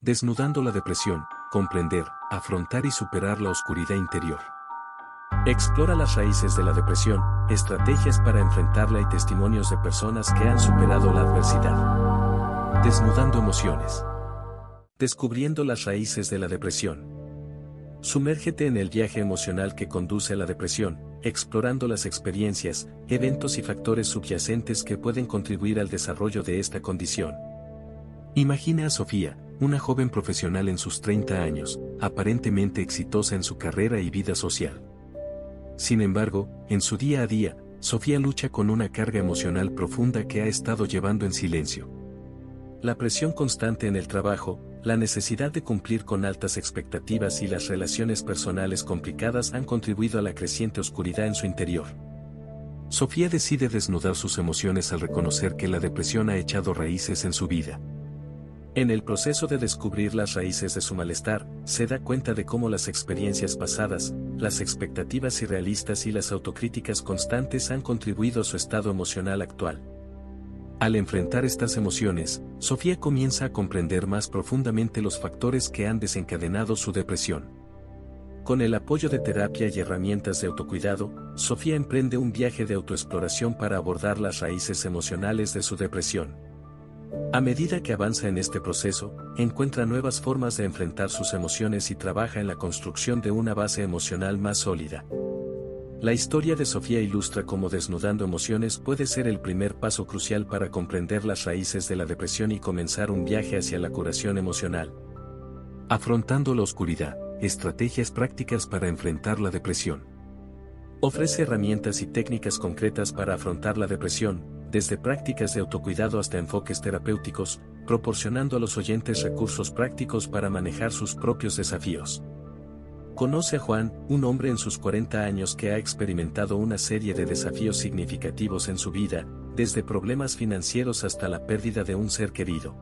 Desnudando la depresión, comprender, afrontar y superar la oscuridad interior. Explora las raíces de la depresión, estrategias para enfrentarla y testimonios de personas que han superado la adversidad. Desnudando emociones. Descubriendo las raíces de la depresión. Sumérgete en el viaje emocional que conduce a la depresión, explorando las experiencias, eventos y factores subyacentes que pueden contribuir al desarrollo de esta condición. Imagina a Sofía, una joven profesional en sus 30 años, aparentemente exitosa en su carrera y vida social. Sin embargo, en su día a día, Sofía lucha con una carga emocional profunda que ha estado llevando en silencio. La presión constante en el trabajo, la necesidad de cumplir con altas expectativas y las relaciones personales complicadas han contribuido a la creciente oscuridad en su interior. Sofía decide desnudar sus emociones al reconocer que la depresión ha echado raíces en su vida. En el proceso de descubrir las raíces de su malestar, se da cuenta de cómo las experiencias pasadas, las expectativas irrealistas y las autocríticas constantes han contribuido a su estado emocional actual. Al enfrentar estas emociones, Sofía comienza a comprender más profundamente los factores que han desencadenado su depresión. Con el apoyo de terapia y herramientas de autocuidado, Sofía emprende un viaje de autoexploración para abordar las raíces emocionales de su depresión. A medida que avanza en este proceso, encuentra nuevas formas de enfrentar sus emociones y trabaja en la construcción de una base emocional más sólida. La historia de Sofía ilustra cómo desnudando emociones puede ser el primer paso crucial para comprender las raíces de la depresión y comenzar un viaje hacia la curación emocional. Afrontando la oscuridad, estrategias prácticas para enfrentar la depresión. Ofrece herramientas y técnicas concretas para afrontar la depresión, desde prácticas de autocuidado hasta enfoques terapéuticos, proporcionando a los oyentes recursos prácticos para manejar sus propios desafíos. Conoce a Juan, un hombre en sus 40 años que ha experimentado una serie de desafíos significativos en su vida, desde problemas financieros hasta la pérdida de un ser querido.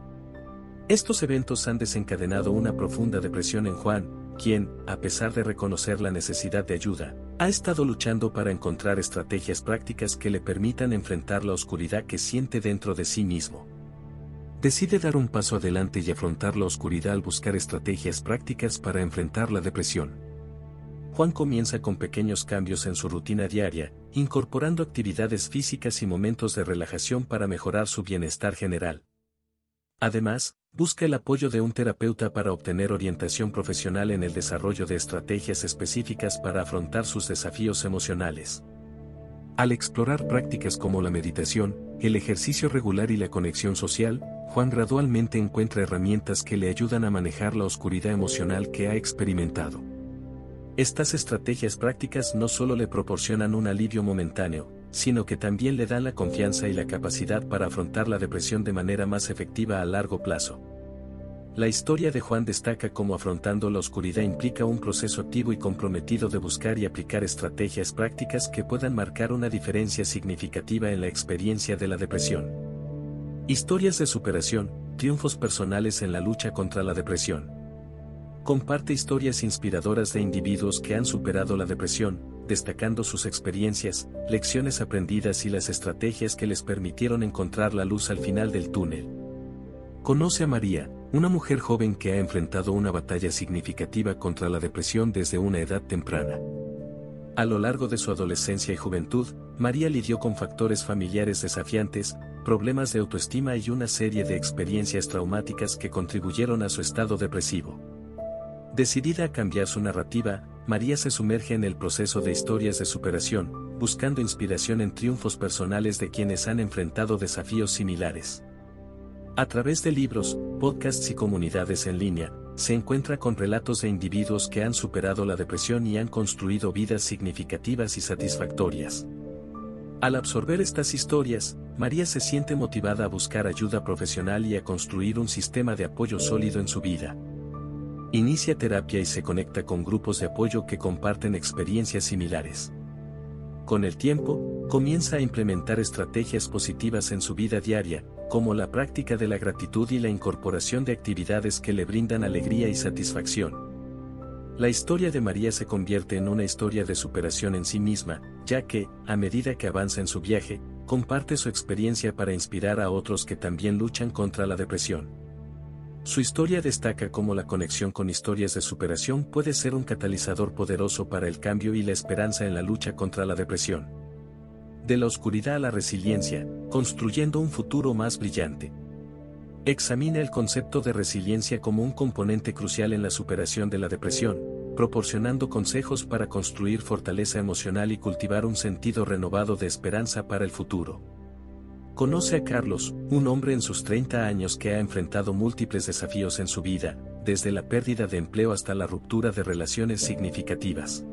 Estos eventos han desencadenado una profunda depresión en Juan, quien, a pesar de reconocer la necesidad de ayuda, ha estado luchando para encontrar estrategias prácticas que le permitan enfrentar la oscuridad que siente dentro de sí mismo. Decide dar un paso adelante y afrontar la oscuridad al buscar estrategias prácticas para enfrentar la depresión. Juan comienza con pequeños cambios en su rutina diaria, incorporando actividades físicas y momentos de relajación para mejorar su bienestar general. Además, busca el apoyo de un terapeuta para obtener orientación profesional en el desarrollo de estrategias específicas para afrontar sus desafíos emocionales. Al explorar prácticas como la meditación, el ejercicio regular y la conexión social, Juan gradualmente encuentra herramientas que le ayudan a manejar la oscuridad emocional que ha experimentado. Estas estrategias prácticas no solo le proporcionan un alivio momentáneo, sino que también le dan la confianza y la capacidad para afrontar la depresión de manera más efectiva a largo plazo. La historia de Juan destaca cómo afrontando la oscuridad implica un proceso activo y comprometido de buscar y aplicar estrategias prácticas que puedan marcar una diferencia significativa en la experiencia de la depresión. Historias de superación, triunfos personales en la lucha contra la depresión comparte historias inspiradoras de individuos que han superado la depresión, destacando sus experiencias, lecciones aprendidas y las estrategias que les permitieron encontrar la luz al final del túnel. Conoce a María, una mujer joven que ha enfrentado una batalla significativa contra la depresión desde una edad temprana. A lo largo de su adolescencia y juventud, María lidió con factores familiares desafiantes, problemas de autoestima y una serie de experiencias traumáticas que contribuyeron a su estado depresivo. Decidida a cambiar su narrativa, María se sumerge en el proceso de historias de superación, buscando inspiración en triunfos personales de quienes han enfrentado desafíos similares. A través de libros, podcasts y comunidades en línea, se encuentra con relatos de individuos que han superado la depresión y han construido vidas significativas y satisfactorias. Al absorber estas historias, María se siente motivada a buscar ayuda profesional y a construir un sistema de apoyo sólido en su vida. Inicia terapia y se conecta con grupos de apoyo que comparten experiencias similares. Con el tiempo, comienza a implementar estrategias positivas en su vida diaria, como la práctica de la gratitud y la incorporación de actividades que le brindan alegría y satisfacción. La historia de María se convierte en una historia de superación en sí misma, ya que, a medida que avanza en su viaje, comparte su experiencia para inspirar a otros que también luchan contra la depresión. Su historia destaca cómo la conexión con historias de superación puede ser un catalizador poderoso para el cambio y la esperanza en la lucha contra la depresión. De la oscuridad a la resiliencia, construyendo un futuro más brillante. Examina el concepto de resiliencia como un componente crucial en la superación de la depresión, proporcionando consejos para construir fortaleza emocional y cultivar un sentido renovado de esperanza para el futuro. Conoce a Carlos, un hombre en sus 30 años que ha enfrentado múltiples desafíos en su vida, desde la pérdida de empleo hasta la ruptura de relaciones significativas.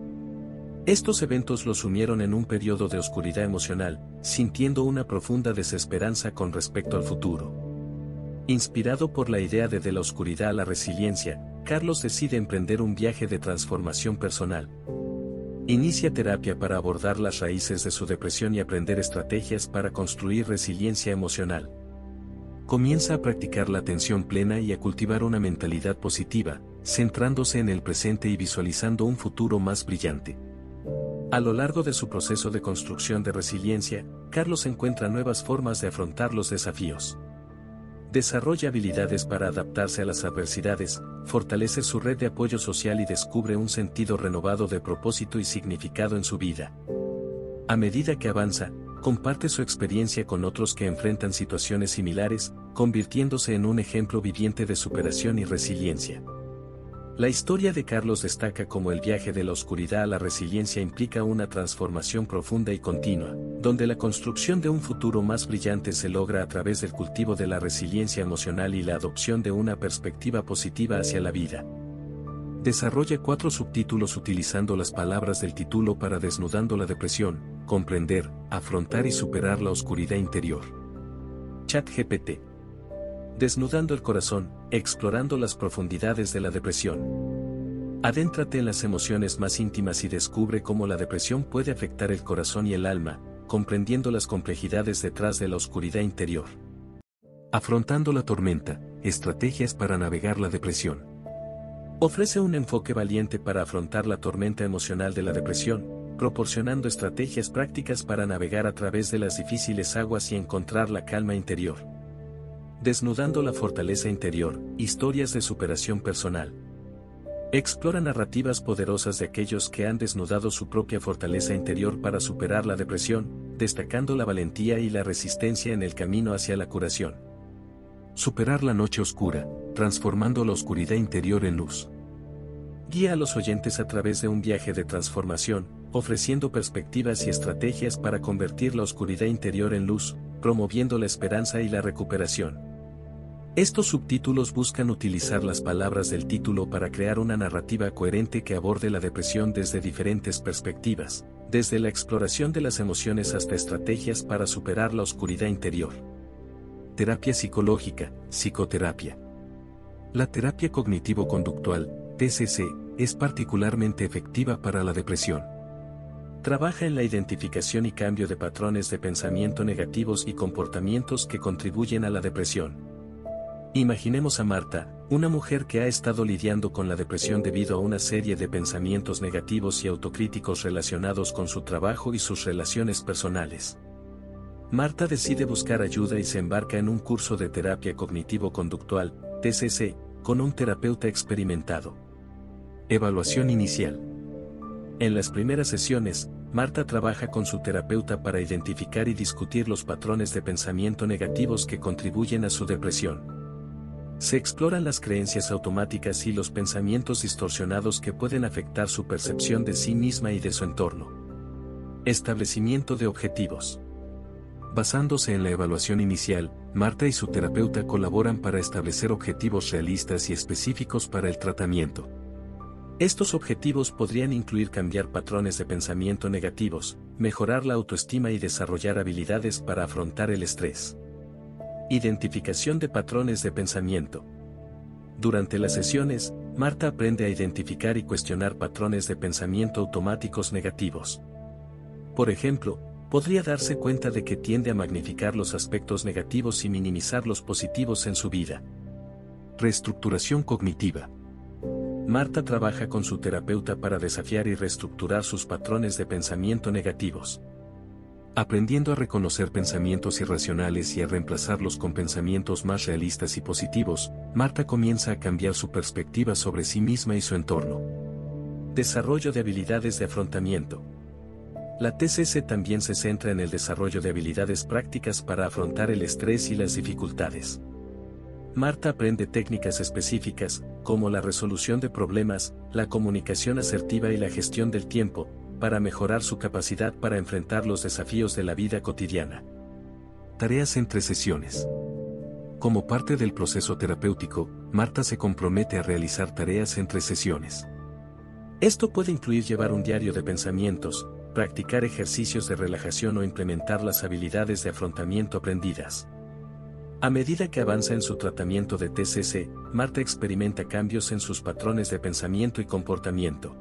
Estos eventos lo sumieron en un periodo de oscuridad emocional, sintiendo una profunda desesperanza con respecto al futuro. Inspirado por la idea de de la oscuridad a la resiliencia, Carlos decide emprender un viaje de transformación personal, Inicia terapia para abordar las raíces de su depresión y aprender estrategias para construir resiliencia emocional. Comienza a practicar la atención plena y a cultivar una mentalidad positiva, centrándose en el presente y visualizando un futuro más brillante. A lo largo de su proceso de construcción de resiliencia, Carlos encuentra nuevas formas de afrontar los desafíos. Desarrolla habilidades para adaptarse a las adversidades, fortalece su red de apoyo social y descubre un sentido renovado de propósito y significado en su vida. A medida que avanza, comparte su experiencia con otros que enfrentan situaciones similares, convirtiéndose en un ejemplo viviente de superación y resiliencia. La historia de Carlos destaca como el viaje de la oscuridad a la resiliencia implica una transformación profunda y continua, donde la construcción de un futuro más brillante se logra a través del cultivo de la resiliencia emocional y la adopción de una perspectiva positiva hacia la vida. Desarrolla cuatro subtítulos utilizando las palabras del título para desnudando la depresión, comprender, afrontar y superar la oscuridad interior. Chat GPT Desnudando el corazón, explorando las profundidades de la depresión. Adéntrate en las emociones más íntimas y descubre cómo la depresión puede afectar el corazón y el alma, comprendiendo las complejidades detrás de la oscuridad interior. Afrontando la tormenta, estrategias para navegar la depresión. Ofrece un enfoque valiente para afrontar la tormenta emocional de la depresión, proporcionando estrategias prácticas para navegar a través de las difíciles aguas y encontrar la calma interior. Desnudando la fortaleza interior, historias de superación personal. Explora narrativas poderosas de aquellos que han desnudado su propia fortaleza interior para superar la depresión, destacando la valentía y la resistencia en el camino hacia la curación. Superar la noche oscura, transformando la oscuridad interior en luz. Guía a los oyentes a través de un viaje de transformación, ofreciendo perspectivas y estrategias para convertir la oscuridad interior en luz, promoviendo la esperanza y la recuperación. Estos subtítulos buscan utilizar las palabras del título para crear una narrativa coherente que aborde la depresión desde diferentes perspectivas, desde la exploración de las emociones hasta estrategias para superar la oscuridad interior. Terapia psicológica, psicoterapia. La terapia cognitivo-conductual, TCC, es particularmente efectiva para la depresión. Trabaja en la identificación y cambio de patrones de pensamiento negativos y comportamientos que contribuyen a la depresión Imaginemos a Marta, una mujer que ha estado lidiando con la depresión debido a una serie de pensamientos negativos y autocríticos relacionados con su trabajo y sus relaciones personales. Marta decide buscar ayuda y se embarca en un curso de terapia cognitivo-conductual, TCC, con un terapeuta experimentado. Evaluación inicial. En las primeras sesiones, Marta trabaja con su terapeuta para identificar y discutir los patrones de pensamiento negativos que contribuyen a su depresión. Se exploran las creencias automáticas y los pensamientos distorsionados que pueden afectar su percepción de sí misma y de su entorno. Establecimiento de objetivos. Basándose en la evaluación inicial, Marta y su terapeuta colaboran para establecer objetivos realistas y específicos para el tratamiento. Estos objetivos podrían incluir cambiar patrones de pensamiento negativos, mejorar la autoestima y desarrollar habilidades para afrontar el estrés. Identificación de patrones de pensamiento. Durante las sesiones, Marta aprende a identificar y cuestionar patrones de pensamiento automáticos negativos. Por ejemplo, podría darse cuenta de que tiende a magnificar los aspectos negativos y minimizar los positivos en su vida. Reestructuración cognitiva. Marta trabaja con su terapeuta para desafiar y reestructurar sus patrones de pensamiento negativos. Aprendiendo a reconocer pensamientos irracionales y a reemplazarlos con pensamientos más realistas y positivos, Marta comienza a cambiar su perspectiva sobre sí misma y su entorno. Desarrollo de habilidades de afrontamiento. La TCC también se centra en el desarrollo de habilidades prácticas para afrontar el estrés y las dificultades. Marta aprende técnicas específicas, como la resolución de problemas, la comunicación asertiva y la gestión del tiempo, para mejorar su capacidad para enfrentar los desafíos de la vida cotidiana. Tareas entre sesiones. Como parte del proceso terapéutico, Marta se compromete a realizar tareas entre sesiones. Esto puede incluir llevar un diario de pensamientos, practicar ejercicios de relajación o implementar las habilidades de afrontamiento aprendidas. A medida que avanza en su tratamiento de TCC, Marta experimenta cambios en sus patrones de pensamiento y comportamiento.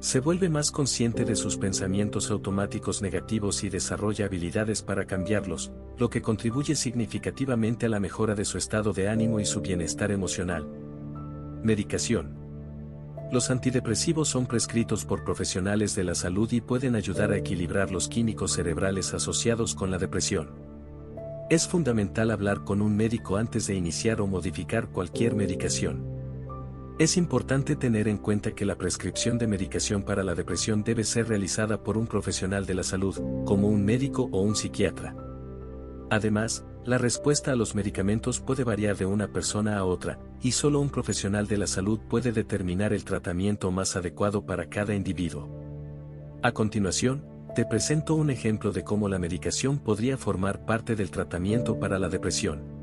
Se vuelve más consciente de sus pensamientos automáticos negativos y desarrolla habilidades para cambiarlos, lo que contribuye significativamente a la mejora de su estado de ánimo y su bienestar emocional. Medicación. Los antidepresivos son prescritos por profesionales de la salud y pueden ayudar a equilibrar los químicos cerebrales asociados con la depresión. Es fundamental hablar con un médico antes de iniciar o modificar cualquier medicación. Es importante tener en cuenta que la prescripción de medicación para la depresión debe ser realizada por un profesional de la salud, como un médico o un psiquiatra. Además, la respuesta a los medicamentos puede variar de una persona a otra, y solo un profesional de la salud puede determinar el tratamiento más adecuado para cada individuo. A continuación, te presento un ejemplo de cómo la medicación podría formar parte del tratamiento para la depresión.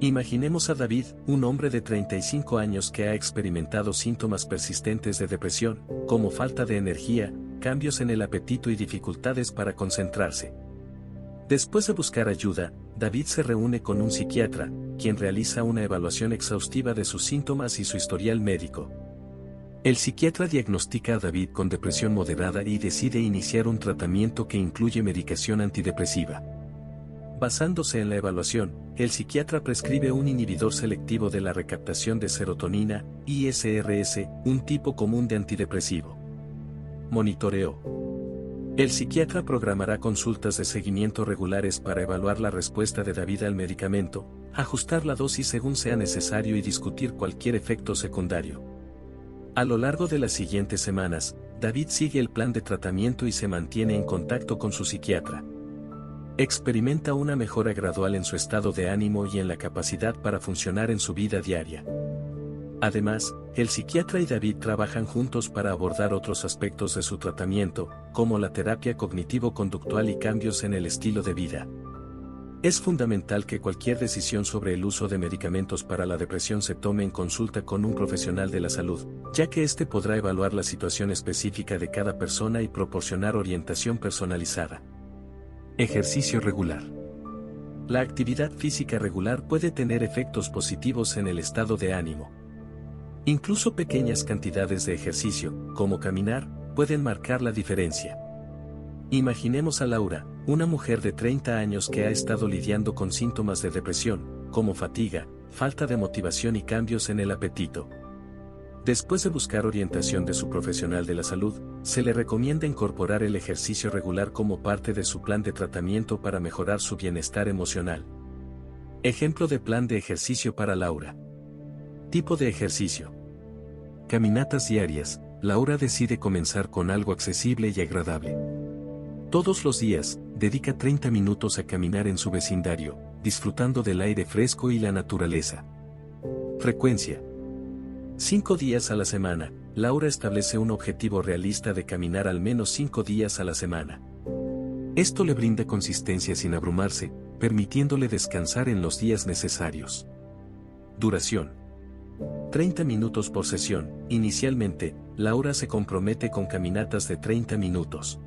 Imaginemos a David, un hombre de 35 años que ha experimentado síntomas persistentes de depresión, como falta de energía, cambios en el apetito y dificultades para concentrarse. Después de buscar ayuda, David se reúne con un psiquiatra, quien realiza una evaluación exhaustiva de sus síntomas y su historial médico. El psiquiatra diagnostica a David con depresión moderada y decide iniciar un tratamiento que incluye medicación antidepresiva. Basándose en la evaluación, el psiquiatra prescribe un inhibidor selectivo de la recaptación de serotonina, ISRS, un tipo común de antidepresivo. Monitoreo. El psiquiatra programará consultas de seguimiento regulares para evaluar la respuesta de David al medicamento, ajustar la dosis según sea necesario y discutir cualquier efecto secundario. A lo largo de las siguientes semanas, David sigue el plan de tratamiento y se mantiene en contacto con su psiquiatra. Experimenta una mejora gradual en su estado de ánimo y en la capacidad para funcionar en su vida diaria. Además, el psiquiatra y David trabajan juntos para abordar otros aspectos de su tratamiento, como la terapia cognitivo-conductual y cambios en el estilo de vida. Es fundamental que cualquier decisión sobre el uso de medicamentos para la depresión se tome en consulta con un profesional de la salud, ya que éste podrá evaluar la situación específica de cada persona y proporcionar orientación personalizada. Ejercicio regular. La actividad física regular puede tener efectos positivos en el estado de ánimo. Incluso pequeñas cantidades de ejercicio, como caminar, pueden marcar la diferencia. Imaginemos a Laura, una mujer de 30 años que ha estado lidiando con síntomas de depresión, como fatiga, falta de motivación y cambios en el apetito. Después de buscar orientación de su profesional de la salud, se le recomienda incorporar el ejercicio regular como parte de su plan de tratamiento para mejorar su bienestar emocional. Ejemplo de plan de ejercicio para Laura. Tipo de ejercicio. Caminatas diarias. Laura decide comenzar con algo accesible y agradable. Todos los días, dedica 30 minutos a caminar en su vecindario, disfrutando del aire fresco y la naturaleza. Frecuencia. Cinco días a la semana, Laura establece un objetivo realista de caminar al menos cinco días a la semana. Esto le brinda consistencia sin abrumarse, permitiéndole descansar en los días necesarios. Duración. 30 minutos por sesión. Inicialmente, Laura se compromete con caminatas de 30 minutos.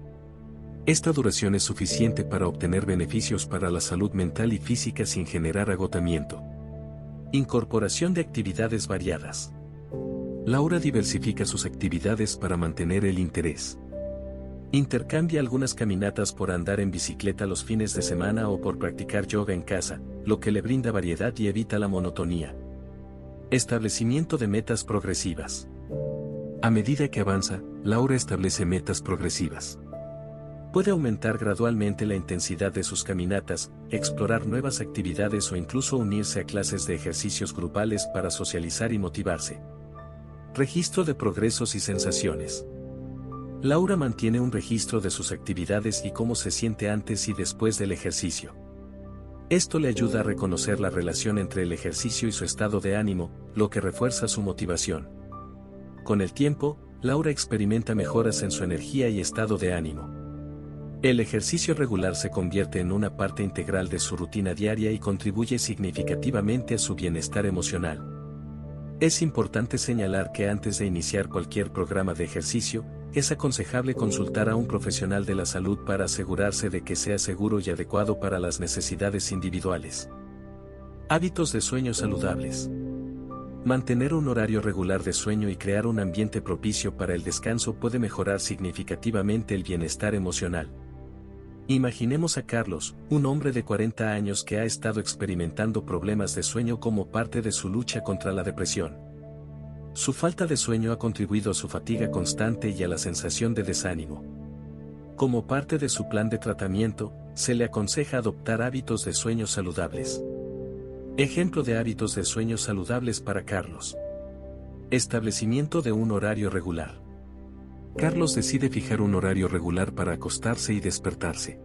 Esta duración es suficiente para obtener beneficios para la salud mental y física sin generar agotamiento. Incorporación de actividades variadas. Laura diversifica sus actividades para mantener el interés. Intercambia algunas caminatas por andar en bicicleta los fines de semana o por practicar yoga en casa, lo que le brinda variedad y evita la monotonía. Establecimiento de metas progresivas. A medida que avanza, Laura establece metas progresivas. Puede aumentar gradualmente la intensidad de sus caminatas, explorar nuevas actividades o incluso unirse a clases de ejercicios grupales para socializar y motivarse. Registro de progresos y sensaciones. Laura mantiene un registro de sus actividades y cómo se siente antes y después del ejercicio. Esto le ayuda a reconocer la relación entre el ejercicio y su estado de ánimo, lo que refuerza su motivación. Con el tiempo, Laura experimenta mejoras en su energía y estado de ánimo. El ejercicio regular se convierte en una parte integral de su rutina diaria y contribuye significativamente a su bienestar emocional. Es importante señalar que antes de iniciar cualquier programa de ejercicio, es aconsejable consultar a un profesional de la salud para asegurarse de que sea seguro y adecuado para las necesidades individuales. Hábitos de sueño saludables. Mantener un horario regular de sueño y crear un ambiente propicio para el descanso puede mejorar significativamente el bienestar emocional. Imaginemos a Carlos, un hombre de 40 años que ha estado experimentando problemas de sueño como parte de su lucha contra la depresión. Su falta de sueño ha contribuido a su fatiga constante y a la sensación de desánimo. Como parte de su plan de tratamiento, se le aconseja adoptar hábitos de sueño saludables. Ejemplo de hábitos de sueño saludables para Carlos. Establecimiento de un horario regular. Carlos decide fijar un horario regular para acostarse y despertarse.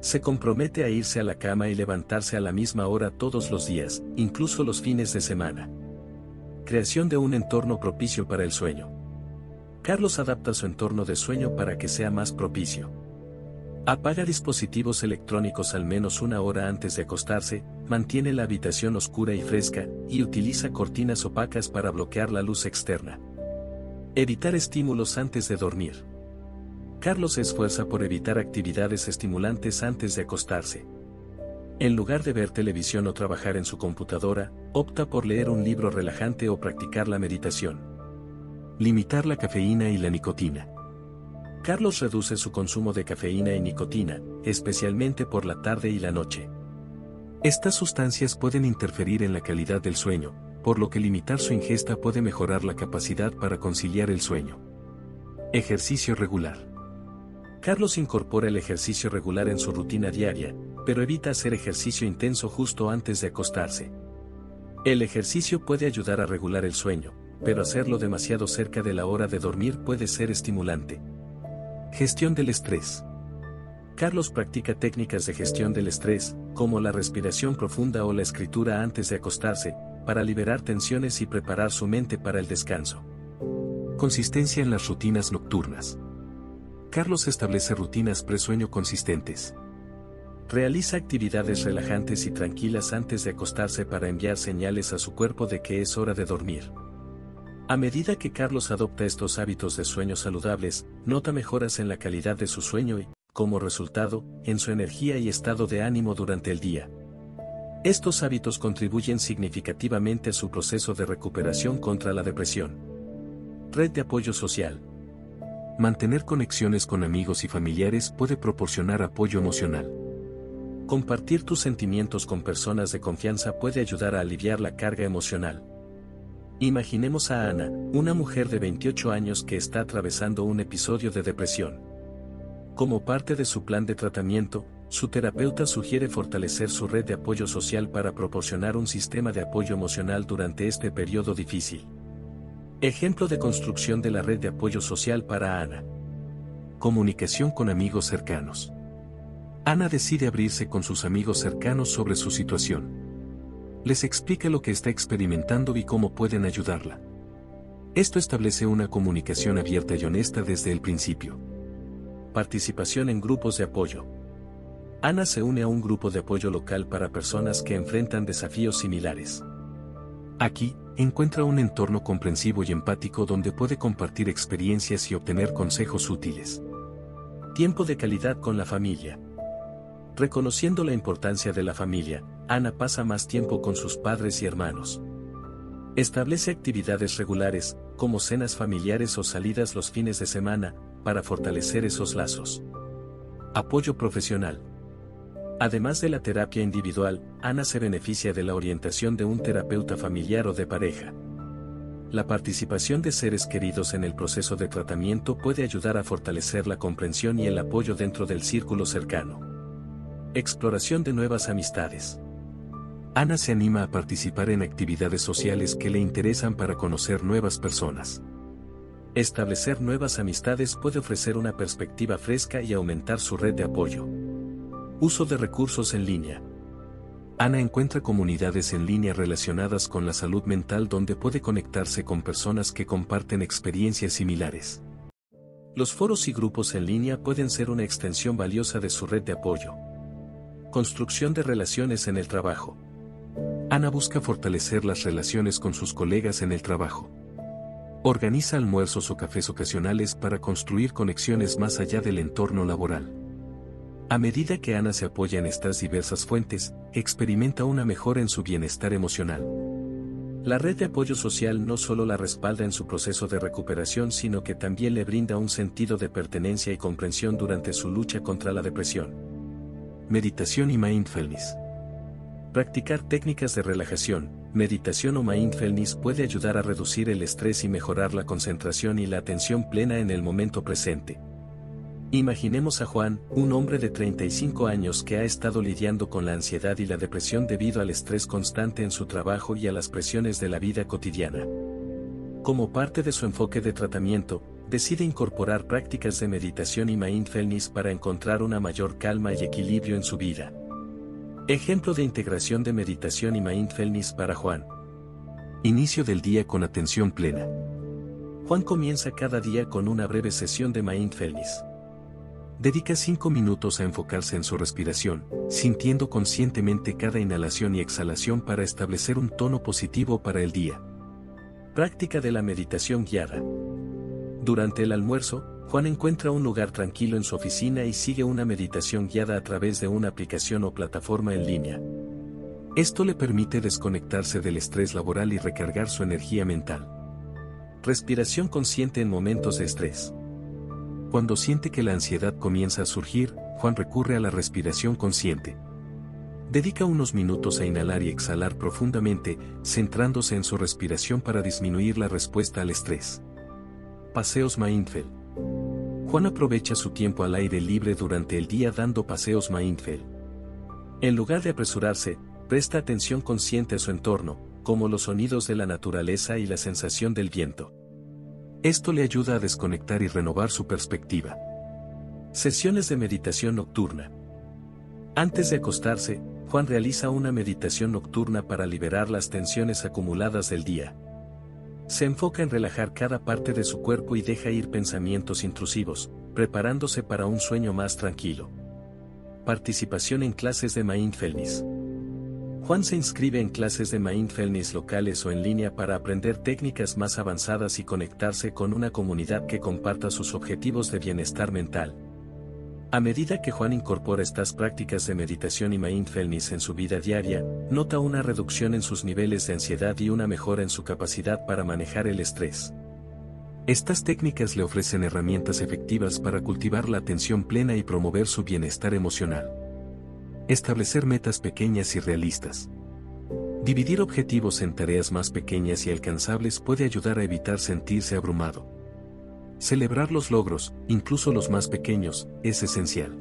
Se compromete a irse a la cama y levantarse a la misma hora todos los días, incluso los fines de semana. Creación de un entorno propicio para el sueño. Carlos adapta su entorno de sueño para que sea más propicio. Apaga dispositivos electrónicos al menos una hora antes de acostarse, mantiene la habitación oscura y fresca, y utiliza cortinas opacas para bloquear la luz externa. Evitar estímulos antes de dormir. Carlos se esfuerza por evitar actividades estimulantes antes de acostarse. En lugar de ver televisión o trabajar en su computadora, opta por leer un libro relajante o practicar la meditación. Limitar la cafeína y la nicotina. Carlos reduce su consumo de cafeína y nicotina, especialmente por la tarde y la noche. Estas sustancias pueden interferir en la calidad del sueño, por lo que limitar su ingesta puede mejorar la capacidad para conciliar el sueño. Ejercicio regular. Carlos incorpora el ejercicio regular en su rutina diaria, pero evita hacer ejercicio intenso justo antes de acostarse. El ejercicio puede ayudar a regular el sueño, pero hacerlo demasiado cerca de la hora de dormir puede ser estimulante. Gestión del estrés. Carlos practica técnicas de gestión del estrés, como la respiración profunda o la escritura antes de acostarse, para liberar tensiones y preparar su mente para el descanso. Consistencia en las rutinas nocturnas. Carlos establece rutinas presueño consistentes. Realiza actividades relajantes y tranquilas antes de acostarse para enviar señales a su cuerpo de que es hora de dormir. A medida que Carlos adopta estos hábitos de sueño saludables, nota mejoras en la calidad de su sueño y, como resultado, en su energía y estado de ánimo durante el día. Estos hábitos contribuyen significativamente a su proceso de recuperación contra la depresión. Red de apoyo social. Mantener conexiones con amigos y familiares puede proporcionar apoyo emocional. Compartir tus sentimientos con personas de confianza puede ayudar a aliviar la carga emocional. Imaginemos a Ana, una mujer de 28 años que está atravesando un episodio de depresión. Como parte de su plan de tratamiento, su terapeuta sugiere fortalecer su red de apoyo social para proporcionar un sistema de apoyo emocional durante este periodo difícil. Ejemplo de construcción de la red de apoyo social para Ana. Comunicación con amigos cercanos. Ana decide abrirse con sus amigos cercanos sobre su situación. Les explica lo que está experimentando y cómo pueden ayudarla. Esto establece una comunicación abierta y honesta desde el principio. Participación en grupos de apoyo. Ana se une a un grupo de apoyo local para personas que enfrentan desafíos similares. Aquí, encuentra un entorno comprensivo y empático donde puede compartir experiencias y obtener consejos útiles. Tiempo de calidad con la familia. Reconociendo la importancia de la familia, Ana pasa más tiempo con sus padres y hermanos. Establece actividades regulares, como cenas familiares o salidas los fines de semana, para fortalecer esos lazos. Apoyo profesional. Además de la terapia individual, Ana se beneficia de la orientación de un terapeuta familiar o de pareja. La participación de seres queridos en el proceso de tratamiento puede ayudar a fortalecer la comprensión y el apoyo dentro del círculo cercano. Exploración de nuevas amistades. Ana se anima a participar en actividades sociales que le interesan para conocer nuevas personas. Establecer nuevas amistades puede ofrecer una perspectiva fresca y aumentar su red de apoyo. Uso de recursos en línea. Ana encuentra comunidades en línea relacionadas con la salud mental donde puede conectarse con personas que comparten experiencias similares. Los foros y grupos en línea pueden ser una extensión valiosa de su red de apoyo. Construcción de relaciones en el trabajo. Ana busca fortalecer las relaciones con sus colegas en el trabajo. Organiza almuerzos o cafés ocasionales para construir conexiones más allá del entorno laboral. A medida que Ana se apoya en estas diversas fuentes, experimenta una mejora en su bienestar emocional. La red de apoyo social no solo la respalda en su proceso de recuperación, sino que también le brinda un sentido de pertenencia y comprensión durante su lucha contra la depresión. Meditación y mindfulness. Practicar técnicas de relajación, meditación o mindfulness puede ayudar a reducir el estrés y mejorar la concentración y la atención plena en el momento presente. Imaginemos a Juan, un hombre de 35 años que ha estado lidiando con la ansiedad y la depresión debido al estrés constante en su trabajo y a las presiones de la vida cotidiana. Como parte de su enfoque de tratamiento, decide incorporar prácticas de meditación y mindfulness para encontrar una mayor calma y equilibrio en su vida. Ejemplo de integración de meditación y mindfulness para Juan. Inicio del día con atención plena. Juan comienza cada día con una breve sesión de mindfulness. Dedica 5 minutos a enfocarse en su respiración, sintiendo conscientemente cada inhalación y exhalación para establecer un tono positivo para el día. Práctica de la meditación guiada. Durante el almuerzo, Juan encuentra un lugar tranquilo en su oficina y sigue una meditación guiada a través de una aplicación o plataforma en línea. Esto le permite desconectarse del estrés laboral y recargar su energía mental. Respiración consciente en momentos de estrés. Cuando siente que la ansiedad comienza a surgir, Juan recurre a la respiración consciente. Dedica unos minutos a inhalar y exhalar profundamente, centrándose en su respiración para disminuir la respuesta al estrés. Paseos mindful. Juan aprovecha su tiempo al aire libre durante el día dando paseos mindful. En lugar de apresurarse, presta atención consciente a su entorno, como los sonidos de la naturaleza y la sensación del viento. Esto le ayuda a desconectar y renovar su perspectiva. Sesiones de meditación nocturna. Antes de acostarse, Juan realiza una meditación nocturna para liberar las tensiones acumuladas del día. Se enfoca en relajar cada parte de su cuerpo y deja ir pensamientos intrusivos, preparándose para un sueño más tranquilo. Participación en clases de mindfulness. Juan se inscribe en clases de mindfulness locales o en línea para aprender técnicas más avanzadas y conectarse con una comunidad que comparta sus objetivos de bienestar mental. A medida que Juan incorpora estas prácticas de meditación y mindfulness en su vida diaria, nota una reducción en sus niveles de ansiedad y una mejora en su capacidad para manejar el estrés. Estas técnicas le ofrecen herramientas efectivas para cultivar la atención plena y promover su bienestar emocional. Establecer metas pequeñas y realistas. Dividir objetivos en tareas más pequeñas y alcanzables puede ayudar a evitar sentirse abrumado. Celebrar los logros, incluso los más pequeños, es esencial.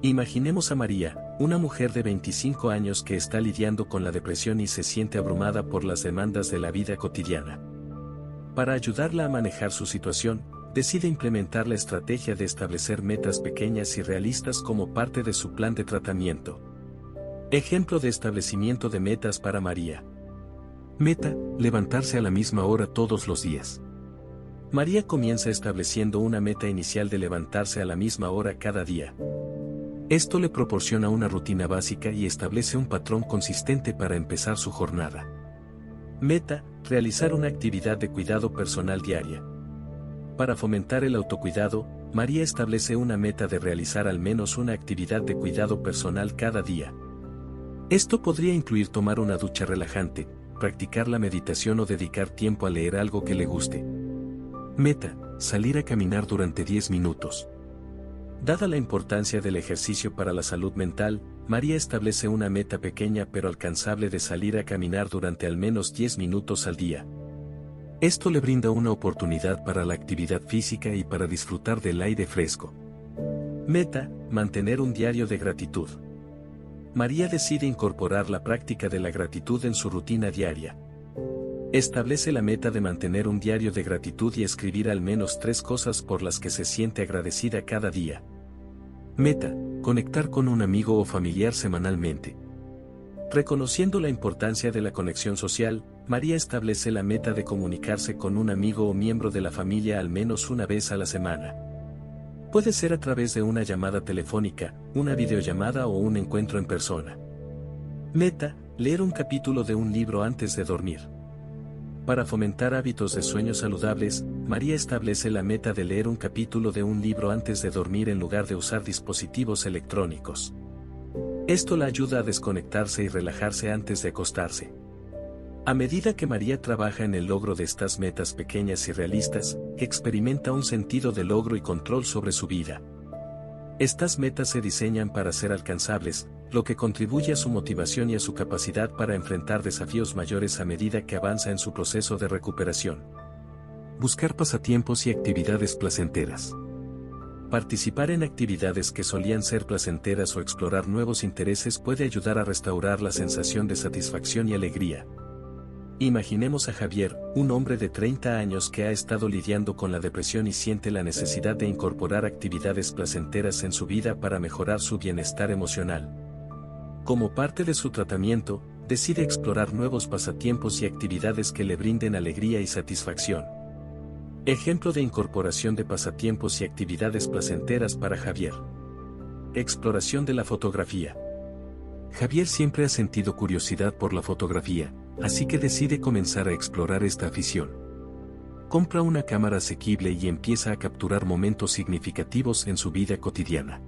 Imaginemos a María, una mujer de 25 años que está lidiando con la depresión y se siente abrumada por las demandas de la vida cotidiana. Para ayudarla a manejar su situación, decide implementar la estrategia de establecer metas pequeñas y realistas como parte de su plan de tratamiento. Ejemplo de establecimiento de metas para María. Meta, levantarse a la misma hora todos los días. María comienza estableciendo una meta inicial de levantarse a la misma hora cada día. Esto le proporciona una rutina básica y establece un patrón consistente para empezar su jornada. Meta, realizar una actividad de cuidado personal diaria. Para fomentar el autocuidado, María establece una meta de realizar al menos una actividad de cuidado personal cada día. Esto podría incluir tomar una ducha relajante, practicar la meditación o dedicar tiempo a leer algo que le guste. Meta, salir a caminar durante 10 minutos. Dada la importancia del ejercicio para la salud mental, María establece una meta pequeña pero alcanzable de salir a caminar durante al menos 10 minutos al día. Esto le brinda una oportunidad para la actividad física y para disfrutar del aire fresco. Meta, mantener un diario de gratitud. María decide incorporar la práctica de la gratitud en su rutina diaria. Establece la meta de mantener un diario de gratitud y escribir al menos tres cosas por las que se siente agradecida cada día. Meta, conectar con un amigo o familiar semanalmente. Reconociendo la importancia de la conexión social, María establece la meta de comunicarse con un amigo o miembro de la familia al menos una vez a la semana. Puede ser a través de una llamada telefónica, una videollamada o un encuentro en persona. Meta, leer un capítulo de un libro antes de dormir. Para fomentar hábitos de sueño saludables, María establece la meta de leer un capítulo de un libro antes de dormir en lugar de usar dispositivos electrónicos. Esto la ayuda a desconectarse y relajarse antes de acostarse. A medida que María trabaja en el logro de estas metas pequeñas y realistas, experimenta un sentido de logro y control sobre su vida. Estas metas se diseñan para ser alcanzables, lo que contribuye a su motivación y a su capacidad para enfrentar desafíos mayores a medida que avanza en su proceso de recuperación. Buscar pasatiempos y actividades placenteras. Participar en actividades que solían ser placenteras o explorar nuevos intereses puede ayudar a restaurar la sensación de satisfacción y alegría. Imaginemos a Javier, un hombre de 30 años que ha estado lidiando con la depresión y siente la necesidad de incorporar actividades placenteras en su vida para mejorar su bienestar emocional. Como parte de su tratamiento, decide explorar nuevos pasatiempos y actividades que le brinden alegría y satisfacción. Ejemplo de incorporación de pasatiempos y actividades placenteras para Javier. Exploración de la fotografía. Javier siempre ha sentido curiosidad por la fotografía, así que decide comenzar a explorar esta afición. Compra una cámara asequible y empieza a capturar momentos significativos en su vida cotidiana.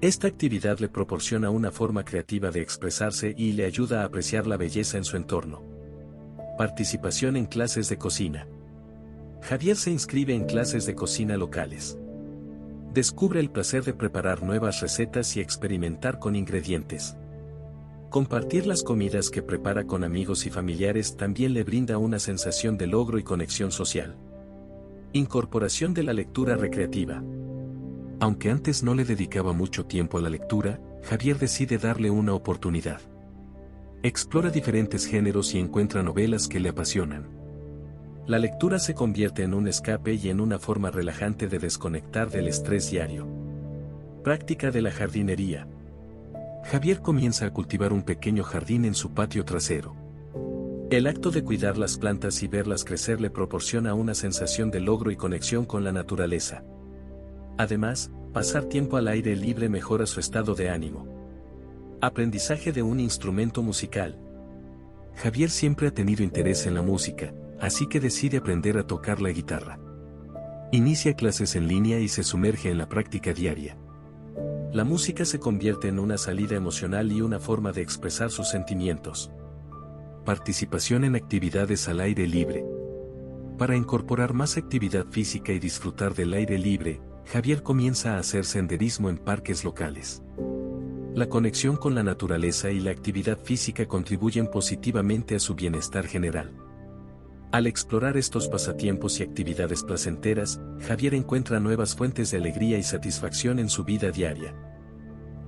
Esta actividad le proporciona una forma creativa de expresarse y le ayuda a apreciar la belleza en su entorno. Participación en clases de cocina. Javier se inscribe en clases de cocina locales. Descubre el placer de preparar nuevas recetas y experimentar con ingredientes. Compartir las comidas que prepara con amigos y familiares también le brinda una sensación de logro y conexión social. Incorporación de la lectura recreativa. Aunque antes no le dedicaba mucho tiempo a la lectura, Javier decide darle una oportunidad. Explora diferentes géneros y encuentra novelas que le apasionan. La lectura se convierte en un escape y en una forma relajante de desconectar del estrés diario. Práctica de la jardinería. Javier comienza a cultivar un pequeño jardín en su patio trasero. El acto de cuidar las plantas y verlas crecer le proporciona una sensación de logro y conexión con la naturaleza. Además, pasar tiempo al aire libre mejora su estado de ánimo. Aprendizaje de un instrumento musical. Javier siempre ha tenido interés en la música, así que decide aprender a tocar la guitarra. Inicia clases en línea y se sumerge en la práctica diaria. La música se convierte en una salida emocional y una forma de expresar sus sentimientos. Participación en actividades al aire libre. Para incorporar más actividad física y disfrutar del aire libre, Javier comienza a hacer senderismo en parques locales. La conexión con la naturaleza y la actividad física contribuyen positivamente a su bienestar general. Al explorar estos pasatiempos y actividades placenteras, Javier encuentra nuevas fuentes de alegría y satisfacción en su vida diaria.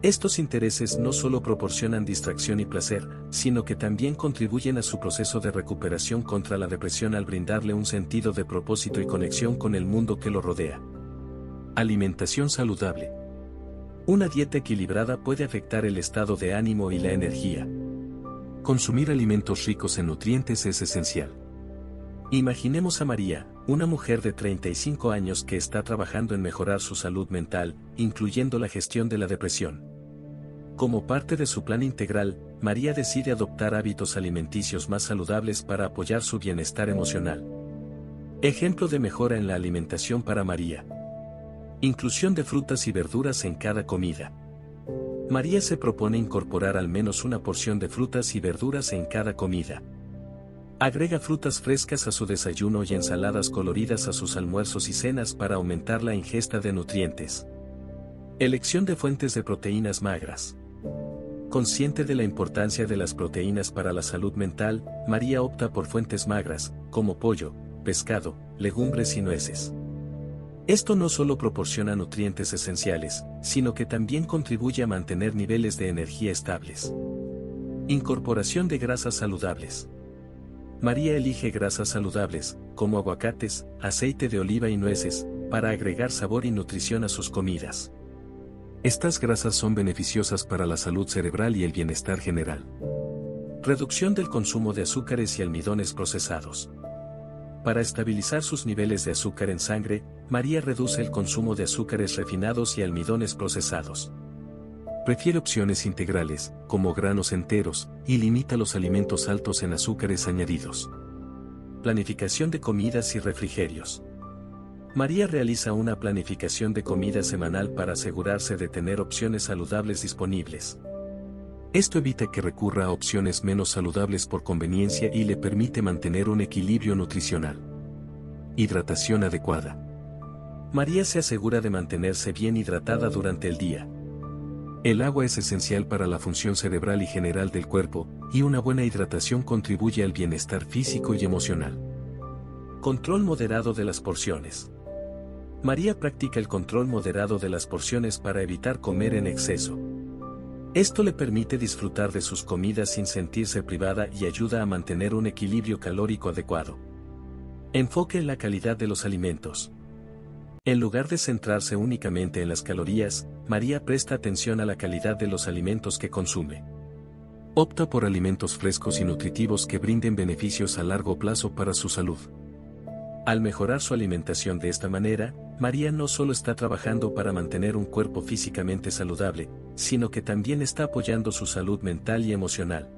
Estos intereses no solo proporcionan distracción y placer, sino que también contribuyen a su proceso de recuperación contra la depresión al brindarle un sentido de propósito y conexión con el mundo que lo rodea. Alimentación saludable. Una dieta equilibrada puede afectar el estado de ánimo y la energía. Consumir alimentos ricos en nutrientes es esencial. Imaginemos a María, una mujer de 35 años que está trabajando en mejorar su salud mental, incluyendo la gestión de la depresión. Como parte de su plan integral, María decide adoptar hábitos alimenticios más saludables para apoyar su bienestar emocional. Ejemplo de mejora en la alimentación para María. Inclusión de frutas y verduras en cada comida. María se propone incorporar al menos una porción de frutas y verduras en cada comida. Agrega frutas frescas a su desayuno y ensaladas coloridas a sus almuerzos y cenas para aumentar la ingesta de nutrientes. Elección de fuentes de proteínas magras. Consciente de la importancia de las proteínas para la salud mental, María opta por fuentes magras, como pollo, pescado, legumbres y nueces. Esto no solo proporciona nutrientes esenciales, sino que también contribuye a mantener niveles de energía estables. Incorporación de grasas saludables. María elige grasas saludables, como aguacates, aceite de oliva y nueces, para agregar sabor y nutrición a sus comidas. Estas grasas son beneficiosas para la salud cerebral y el bienestar general. Reducción del consumo de azúcares y almidones procesados. Para estabilizar sus niveles de azúcar en sangre, María reduce el consumo de azúcares refinados y almidones procesados. Prefiere opciones integrales, como granos enteros, y limita los alimentos altos en azúcares añadidos. Planificación de comidas y refrigerios. María realiza una planificación de comida semanal para asegurarse de tener opciones saludables disponibles. Esto evita que recurra a opciones menos saludables por conveniencia y le permite mantener un equilibrio nutricional. Hidratación adecuada. María se asegura de mantenerse bien hidratada durante el día. El agua es esencial para la función cerebral y general del cuerpo, y una buena hidratación contribuye al bienestar físico y emocional. Control moderado de las porciones. María practica el control moderado de las porciones para evitar comer en exceso. Esto le permite disfrutar de sus comidas sin sentirse privada y ayuda a mantener un equilibrio calórico adecuado. Enfoque en la calidad de los alimentos. En lugar de centrarse únicamente en las calorías, María presta atención a la calidad de los alimentos que consume. Opta por alimentos frescos y nutritivos que brinden beneficios a largo plazo para su salud. Al mejorar su alimentación de esta manera, María no solo está trabajando para mantener un cuerpo físicamente saludable, sino que también está apoyando su salud mental y emocional.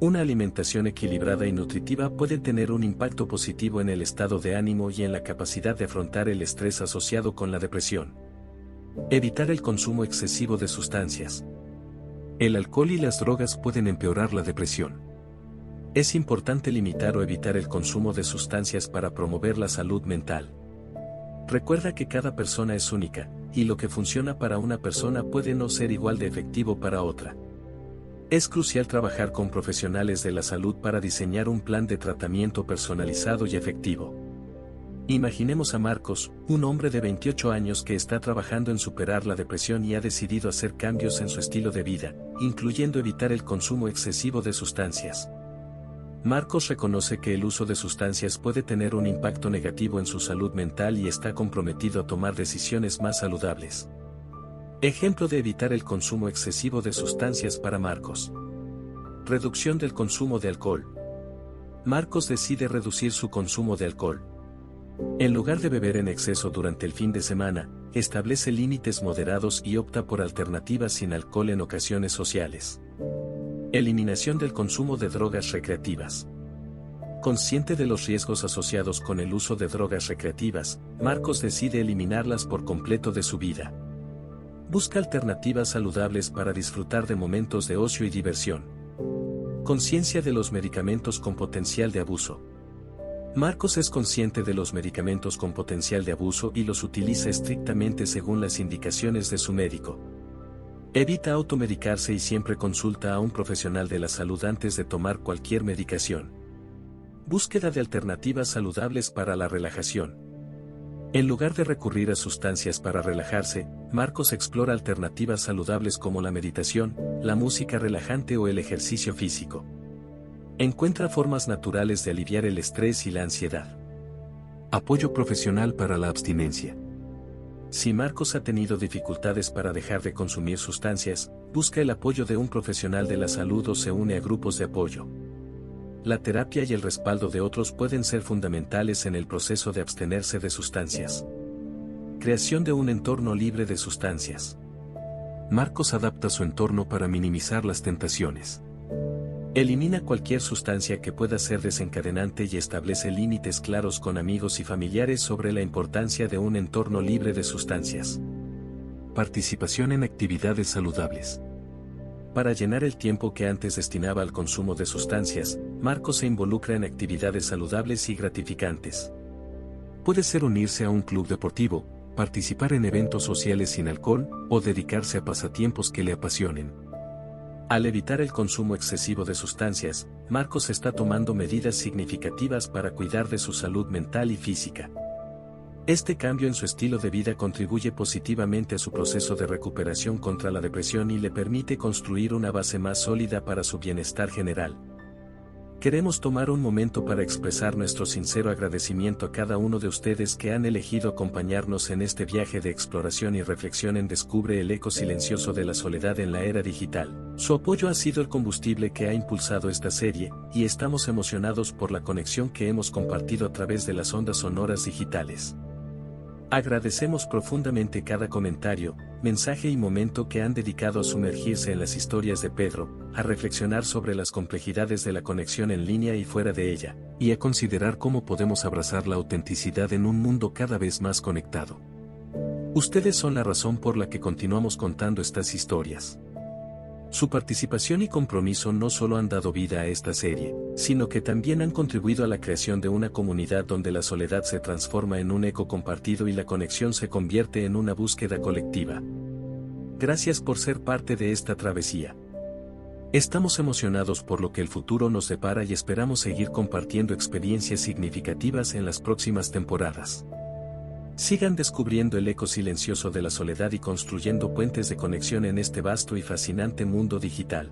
Una alimentación equilibrada y nutritiva puede tener un impacto positivo en el estado de ánimo y en la capacidad de afrontar el estrés asociado con la depresión. Evitar el consumo excesivo de sustancias. El alcohol y las drogas pueden empeorar la depresión. Es importante limitar o evitar el consumo de sustancias para promover la salud mental. Recuerda que cada persona es única, y lo que funciona para una persona puede no ser igual de efectivo para otra. Es crucial trabajar con profesionales de la salud para diseñar un plan de tratamiento personalizado y efectivo. Imaginemos a Marcos, un hombre de 28 años que está trabajando en superar la depresión y ha decidido hacer cambios en su estilo de vida, incluyendo evitar el consumo excesivo de sustancias. Marcos reconoce que el uso de sustancias puede tener un impacto negativo en su salud mental y está comprometido a tomar decisiones más saludables. Ejemplo de evitar el consumo excesivo de sustancias para Marcos. Reducción del consumo de alcohol. Marcos decide reducir su consumo de alcohol. En lugar de beber en exceso durante el fin de semana, establece límites moderados y opta por alternativas sin alcohol en ocasiones sociales. Eliminación del consumo de drogas recreativas. Consciente de los riesgos asociados con el uso de drogas recreativas, Marcos decide eliminarlas por completo de su vida. Busca alternativas saludables para disfrutar de momentos de ocio y diversión. Conciencia de los medicamentos con potencial de abuso. Marcos es consciente de los medicamentos con potencial de abuso y los utiliza estrictamente según las indicaciones de su médico. Evita automedicarse y siempre consulta a un profesional de la salud antes de tomar cualquier medicación. Búsqueda de alternativas saludables para la relajación. En lugar de recurrir a sustancias para relajarse, Marcos explora alternativas saludables como la meditación, la música relajante o el ejercicio físico. Encuentra formas naturales de aliviar el estrés y la ansiedad. Apoyo profesional para la abstinencia. Si Marcos ha tenido dificultades para dejar de consumir sustancias, busca el apoyo de un profesional de la salud o se une a grupos de apoyo. La terapia y el respaldo de otros pueden ser fundamentales en el proceso de abstenerse de sustancias. Creación de un entorno libre de sustancias. Marcos adapta su entorno para minimizar las tentaciones. Elimina cualquier sustancia que pueda ser desencadenante y establece límites claros con amigos y familiares sobre la importancia de un entorno libre de sustancias. Participación en actividades saludables. Para llenar el tiempo que antes destinaba al consumo de sustancias, Marco se involucra en actividades saludables y gratificantes. Puede ser unirse a un club deportivo, participar en eventos sociales sin alcohol o dedicarse a pasatiempos que le apasionen. Al evitar el consumo excesivo de sustancias, Marcos está tomando medidas significativas para cuidar de su salud mental y física. Este cambio en su estilo de vida contribuye positivamente a su proceso de recuperación contra la depresión y le permite construir una base más sólida para su bienestar general. Queremos tomar un momento para expresar nuestro sincero agradecimiento a cada uno de ustedes que han elegido acompañarnos en este viaje de exploración y reflexión en Descubre el eco silencioso de la soledad en la era digital. Su apoyo ha sido el combustible que ha impulsado esta serie, y estamos emocionados por la conexión que hemos compartido a través de las ondas sonoras digitales. Agradecemos profundamente cada comentario, mensaje y momento que han dedicado a sumergirse en las historias de Pedro, a reflexionar sobre las complejidades de la conexión en línea y fuera de ella, y a considerar cómo podemos abrazar la autenticidad en un mundo cada vez más conectado. Ustedes son la razón por la que continuamos contando estas historias. Su participación y compromiso no solo han dado vida a esta serie, sino que también han contribuido a la creación de una comunidad donde la soledad se transforma en un eco compartido y la conexión se convierte en una búsqueda colectiva. Gracias por ser parte de esta travesía. Estamos emocionados por lo que el futuro nos depara y esperamos seguir compartiendo experiencias significativas en las próximas temporadas. Sigan descubriendo el eco silencioso de la soledad y construyendo puentes de conexión en este vasto y fascinante mundo digital.